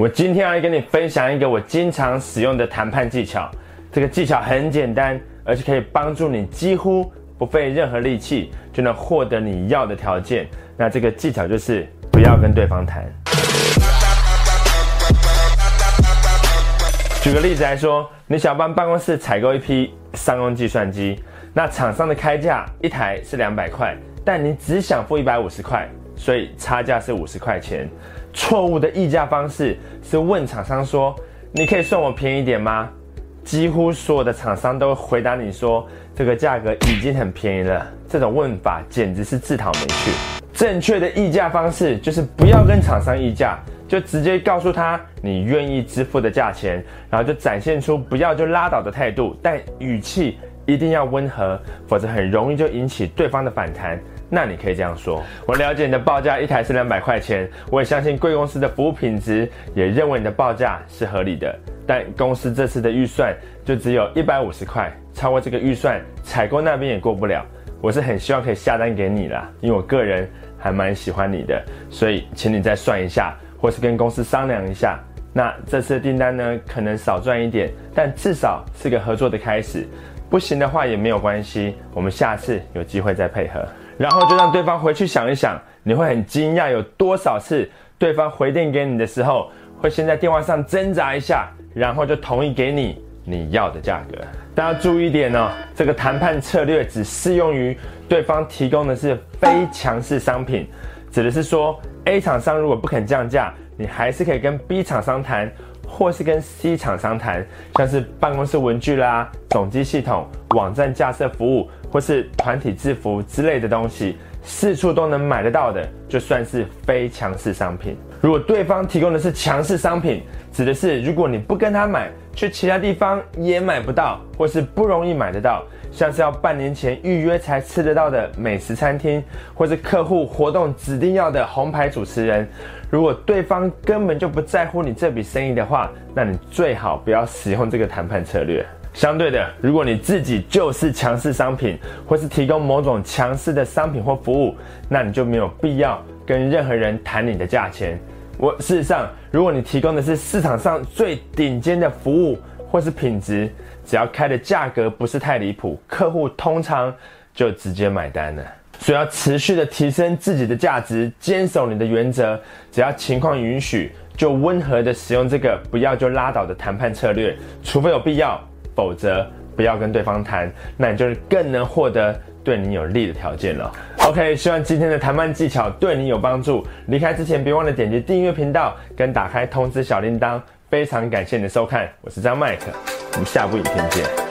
我今天要来跟你分享一个我经常使用的谈判技巧。这个技巧很简单，而且可以帮助你几乎不费任何力气就能获得你要的条件。那这个技巧就是不要跟对方谈。举个例子来说，你想帮办公室采购一批商用计算机，那厂商的开价一台是两百块，但你只想付一百五十块，所以差价是五十块钱。错误的议价方式是问厂商说：“你可以算我便宜点吗？”几乎所有的厂商都回答你说：“这个价格已经很便宜了。”这种问法简直是自讨没趣。正确的议价方式就是不要跟厂商议价，就直接告诉他你愿意支付的价钱，然后就展现出不要就拉倒的态度，但语气一定要温和，否则很容易就引起对方的反弹。那你可以这样说：我了解你的报价一台是两百块钱，我也相信贵公司的服务品质，也认为你的报价是合理的。但公司这次的预算就只有一百五十块，超过这个预算，采购那边也过不了。我是很希望可以下单给你啦，因为我个人还蛮喜欢你的，所以请你再算一下，或是跟公司商量一下。那这次的订单呢，可能少赚一点，但至少是个合作的开始。不行的话也没有关系，我们下次有机会再配合。然后就让对方回去想一想，你会很惊讶有多少次对方回电给你的时候，会先在电话上挣扎一下，然后就同意给你你要的价格。大家注意一点哦，这个谈判策略只适用于对方提供的是非强势商品，指的是说 A 厂商如果不肯降价，你还是可以跟 B 厂商谈，或是跟 C 厂商谈，像是办公室文具啦、总机系统、网站架设服务。或是团体制服之类的东西，四处都能买得到的，就算是非强势商品。如果对方提供的是强势商品，指的是如果你不跟他买，去其他地方也买不到，或是不容易买得到，像是要半年前预约才吃得到的美食餐厅，或是客户活动指定要的红牌主持人。如果对方根本就不在乎你这笔生意的话，那你最好不要使用这个谈判策略。相对的，如果你自己就是强势商品，或是提供某种强势的商品或服务，那你就没有必要跟任何人谈你的价钱。我事实上，如果你提供的是市场上最顶尖的服务或是品质，只要开的价格不是太离谱，客户通常就直接买单了。所以要持续的提升自己的价值，坚守你的原则，只要情况允许，就温和的使用这个不要就拉倒的谈判策略，除非有必要。否则不要跟对方谈，那你就是更能获得对你有利的条件了。OK，希望今天的谈判技巧对你有帮助。离开之前别忘了点击订阅频道跟打开通知小铃铛。非常感谢你的收看，我是张麦克，我们下部影片见。